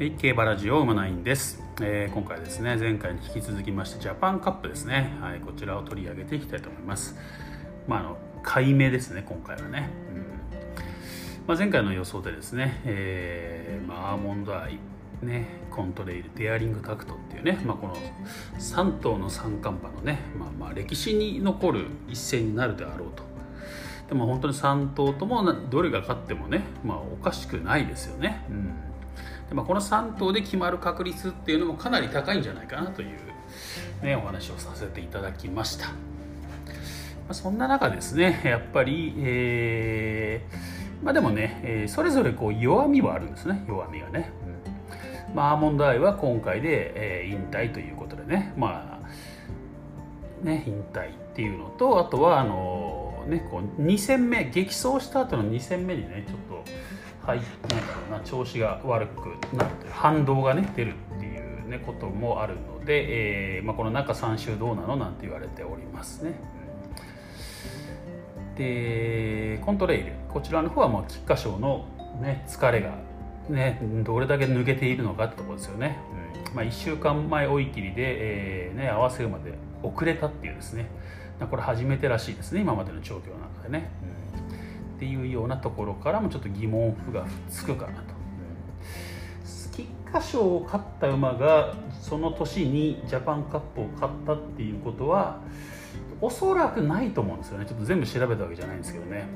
はい競馬ラジオ馬ナインです、えー今回ですね前回に引き続きましてジャパンカップですね、はい、こちらを取り上げていきたいと思います。まああの買い目ですね今回はね、うん。まあ、前回の予想でですね、えーまあ、アーモンドアイね、コントレイルデアリングタクトっていうね、まあ、この3頭の三冠馬のね、まあ、まあ歴史に残る一戦になるであろうと。でも本当に3頭ともどれが勝ってもね、まあ、おかしくないですよね、うん。でまあ、この3頭で決まる確率っていうのもかなり高いんじゃないかなという、ね、お話をさせていただきました、まあ、そんな中ですねやっぱり、えーまあ、でもね、えーそれぞれこう弱みはあるんですね弱みがね、うん。まあ、アーモンドアイは今回で、えー引退ということでね。まあね引退っていうのとあとはあのねこう2戦目激走した後の2戦目にねちょっとはいなんな調子が悪くなって反動がね出るっていうねこともあるので、えーまあ、この中3週どうなのなんて言われておりますね。でコントレイル。こちらの方はもう菊花賞の、ね、疲れが、ね、どれだけ抜けているのかってところですよね、まあ、1週間前追い切りで、えーね、合わせ馬で遅れたっていうですね。これ初めてらしいですね今までの状況の中でね、うんっていうようなところからもちょっと疑問符がつくかなと、うん菊花賞を勝った馬がその年にジャパンカップを勝ったっていうことはおそらくないと思うんですよね。ちょっと全部調べたわけじゃないんですけどね、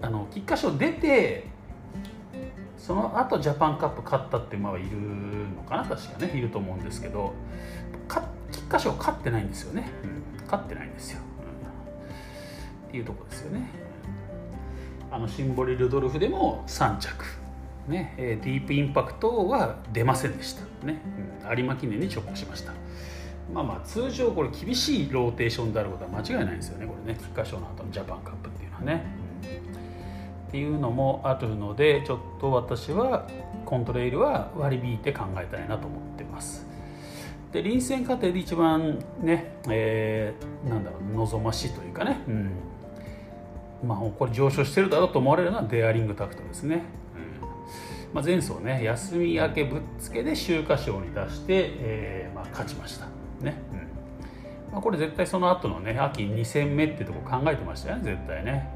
うん、あの菊花賞出てその後ジャパンカップ勝ったって馬はいるのかな確かね。いると思うんですけどか菊花賞勝ってないんですよね、うん、勝ってないんですよ、うん。っていうところですよね。あのシンボリ・ルドルフでも3着。ね、えーディープインパクトは出ませんでした。ね、うん。有馬記念に直行しました。まあまあ通常これ厳しいローテーションであることは間違いないんですよね。これね。菊花賞の後のジャパンカップっていうのはね、うんっていうのもあるのでちょっと私はコントレイルは割り引いて考えたいなと思ってますで臨戦過程で一番ね、えーなんだろう望ましいというかね、うん。まあ、これ上昇してるだろうと思われるのはデアリングタクトですね、うん。まあ、前走ね休み明けぶっつけで秋華賞に出して、えーまあ、勝ちました。ね、うん。まあ、これ絶対その後のね秋2戦目ってとこ考えてましたよね絶対ね、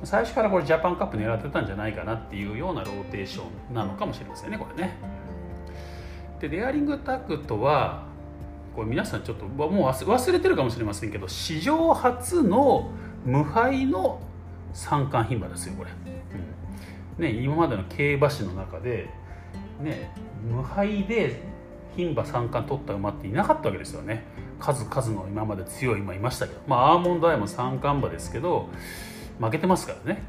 うん、最初からこれジャパンカップ狙ってたんじゃないかなっていうようなローテーションなのかもしれませんねこれねでデアリングタクトはこれ皆さんちょっともう忘忘れてるかもしれませんけど史上初の無敗の三冠牝馬ですよこれ、うん。ね、今までの競馬史の中で、ね、無敗で牝馬三冠取った馬っていなかったわけですよね。数々の今まで強い馬いましたけど。まあアーモンドアイも三冠馬ですけど負けてますからね、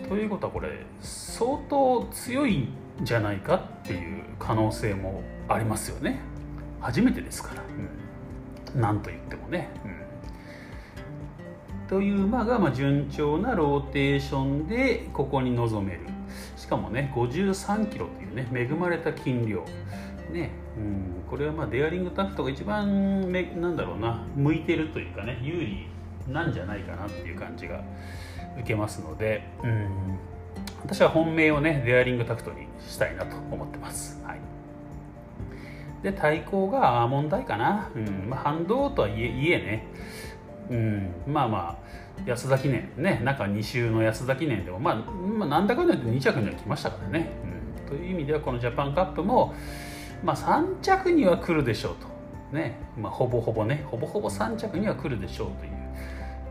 うん。ということはこれ相当強いんじゃないかっていう可能性もありますよね。初めてですから、うん、なんと言ってもね、うん。という馬がまあ順調なローテーションでここに臨める。しかもね53キロというね恵まれた筋量。ね、うん、これはまあデアリングタクトが一番めなんだろうな向いてるというかね有利なんじゃないかなっていう感じが受けますので、うん、私は本命をねデアリングタクトにしたいなと思ってます。はい。で対抗がアーモンドアイかな、うん。まあ、反動とはいえいえね、うん、まあまあ安田記念ね中2週の安田記念でも、まあ、まあなんだかんだ言って2着には来ましたからね、うん、という意味ではこのジャパンカップも、まあ、3着には来るでしょうと。ね、まあ、ほぼほぼね。ほぼほぼ3着には来るでしょうという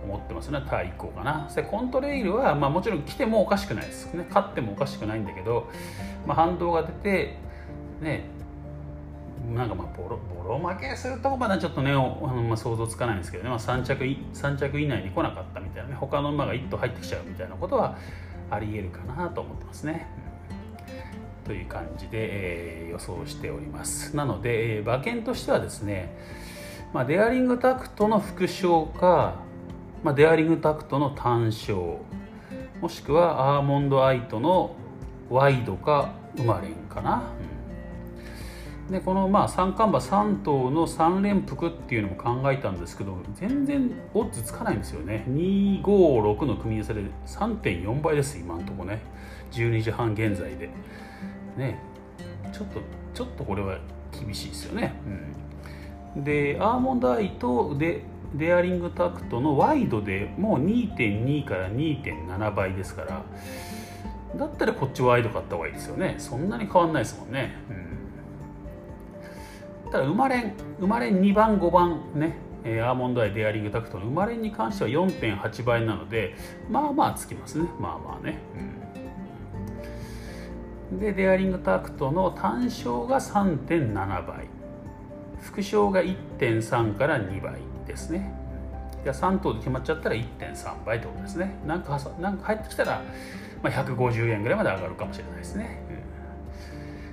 思ってますね対抗かな。でコントレイルは、まあ、もちろん来てもおかしくないですね。勝ってもおかしくないんだけど、まあ、反動が出てねなんかまあボロボロ負けするとこまではちょっとねあの、まあ、想像つかないんですけどね、まあ、3, 着3着以内に来なかったみたいなね。他の馬が1頭入ってきちゃうみたいなことはありえるかなと思ってますね。という感じで、えー予想しております。なので、えー馬券としてはですね、まあ、デアリングタクトの副賞か、まあ、デアリングタクトの単勝もしくはアーモンドアイトのワイドかウマレンかな、うん。でこのまあ三冠馬3頭の3連複っていうのも考えたんですけど全然オッズつかないんですよね。256の組み合わせで3.4倍です今のとこね。12時半現在で。ね。ちょっとちょっとこれは厳しいですよね、うん、でアーモンドアイとでデアリングタクトのワイドでもう2.2から2.7倍ですからだったらこっちワイド買った方がいいですよね。そんなに変わんないですもんね、うん、ただ生まれん生まれん2番5番ねアーモンドアイデアリングタクトの生まれんに関しては4.8倍なのでまあまあつきますね。まあまあね、うん、でデアリングタクトの単勝が3.7倍。副賞が1.3から2倍。ですね。いや3等で決まっちゃったら1.3倍ってことですね。なんかなんか入ってきたら、まあ、150円ぐらいまで上がるかもしれないですね、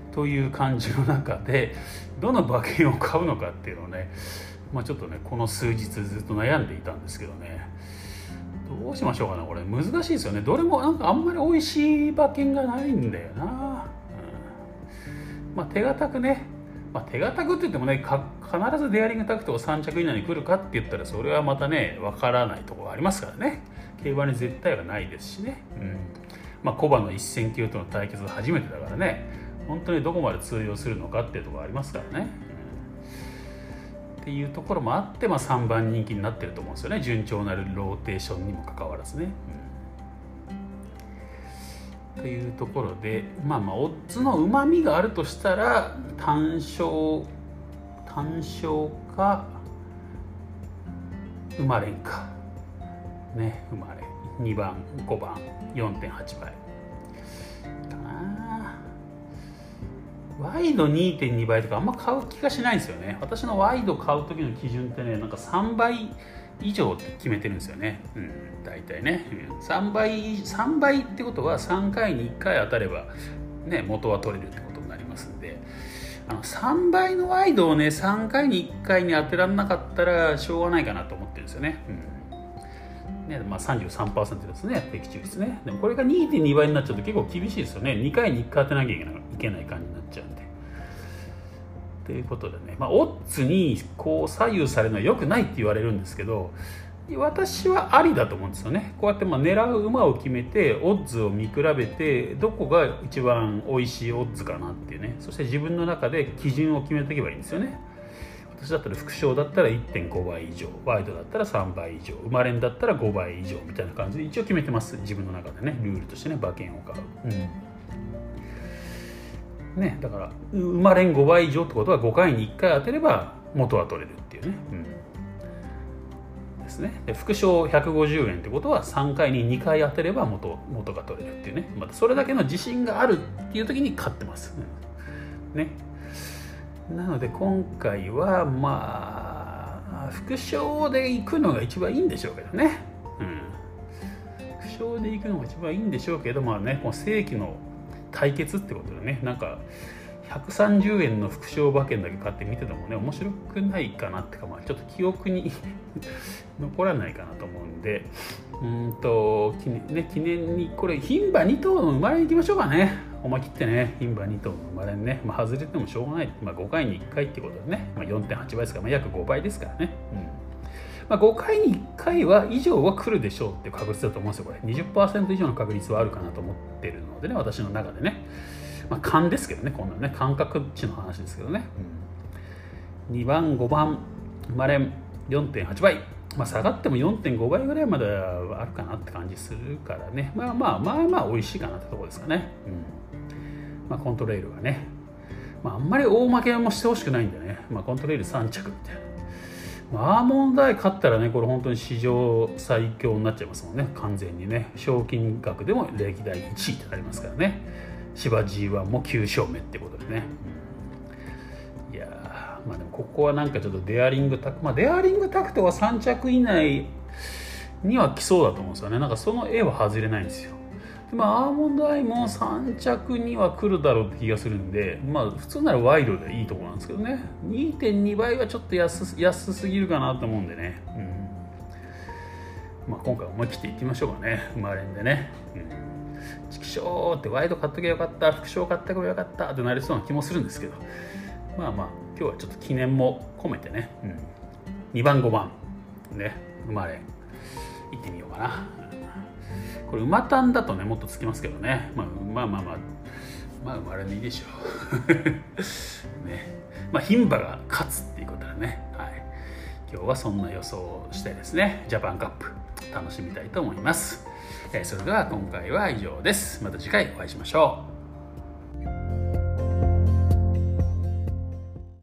うん、という感じの中でどの馬券を買うのかっていうのをね、まあ、ちょっとねこの数日ずっと悩んでいたんですけどね。どうしましょうかなこれ。難しいですよね。どれもなんかあんまり美味しい馬券がないんだよな、うん、まあ手堅くねまあ、手堅くって言ってもね必ずデアリングタクトが3着以内に来るかって言ったらそれはまたね分からないところがありますからね。競馬に絶対はないですしね、うん。まあ、コバの一戦級との対決が初めてだからね。本当にどこまで通用するのかっていうところありますからね、うん、っていうところもあって、まあ、3番人気になってると思うんですよね。順調なるローテーションにもかかわらずね、うん。というところでまあまあオッズのうまみがあるとしたら単勝単勝か生まれんか。ね生まれ2番5番4.8倍。かな。ワイド2.2倍とかあんま買う気がしないんですよね。私のワイド買う時の基準ってねなんか3倍以上って決めてるんですよね、うん、大体ね、うん、3倍3倍ってことは3回に1回当たれば、ね、元は取れるってことになりますんで。あの3倍のワイドをね3回に1回に当てられなかったらしょうがないかなと思ってるんですよね、うん。ねまあ、33%ですね。的中率ね。でもこれが2.2倍になっちゃうと結構厳しいですよね。2回に1回当てなきゃいけない感じになっちゃうんで。ということでね、まあ、オッズにこう左右されるのは良くないって言われるんですけど私はありだと思うんですよね。こうやってま狙う馬を決めてオッズを見比べてどこが一番美味しいオッズかなっていうね。そして自分の中で基準を決めていけばいいんですよね。私だったら副賞だったら1.5倍以上ワイドだったら3倍以上生まれんだったら5倍以上みたいな感じで一応決めてます。自分の中でね。ルールとしてね馬券を買う、うん。ね、だから生まれん5倍以上ってことは5回に1回当てれば元は取れるっていうね、うん、ですね。で副賞150円ってことは3回に2回当てれば元元が取れるっていうね。またそれだけの自信があるっていう時に勝ってます、ね。なので今回はまあ副賞で行くのが一番いいんでしょうけどね、うん、副賞で行くのが一番いいんでしょうけどまあねこの正規の対決ってことでね。なんか130円の副賞馬券だけ買って見ててもね面白くないかなってかまあちょっと記憶に 残らないかなと思うんで。うんと記念,、ね、記念にこれ牝馬2頭の生まれに行きましょうかね。思い切ってね牝馬2頭の生まれにね、まあ、外れてもしょうがない、まあ、5回に1回ってことでね、まあ、4.8倍ですから、まあ、約5倍ですからね、うん。まあ、5回に1回は以上は来るでしょうっていう確率だと思うんですよこれ。20%以上の確率はあるかなと思ってるのでね私の中でね。まあ勘ですけどねこんなね感覚値の話ですけどね、うん、2番5番生まれ4.8倍。まあ、下がっても4.5倍ぐらいまではあるかなって感じするからね。まあまあまあまあ美味しいかなってところですかね、うん。まあ、コントレイルはね、まあ、あんまり大負けもしてほしくないんでね、まあ、コントレイル3着みたいなアーモンドアイ勝ったらねこれ本当に史上最強になっちゃいますもんね。完全にね。賞金額でも歴代1位ってなりますからね。芝 G1 も9勝目ってことでね、いやまあでもここはなんかちょっとデアリングタクまあデアリングタクトは3着以内には来そうだと思うんですよね。なんかその絵は外れないんですよ。まあ、アーモンドアイも3着には来るだろうって気がするんで、まあ、普通ならワイドでいいところなんですけどね。2.2倍はちょっと安安すぎるかなと思うんでね、うん。まあ、今回思い切っていってみましょうかね。生まれんでね、うん、チキショーってワイド買っときゃよかった。副賞買ってこよかった。ってなりそうな気もするんですけど。まあまあ今日はちょっと記念も込めてね、うん、2番5番。ね。生まれ。行ってみようかな。これ馬単だとねもっとつきますけどね、まあ、まあまあまあまあ生まれでいいでしょう。ね。まあ牝馬が勝つっていうことだね。はい。今日はそんな予想をしてですねジャパンカップ楽しみたいと思います、えそれでは今回は以上です。また次回お会いしましょう。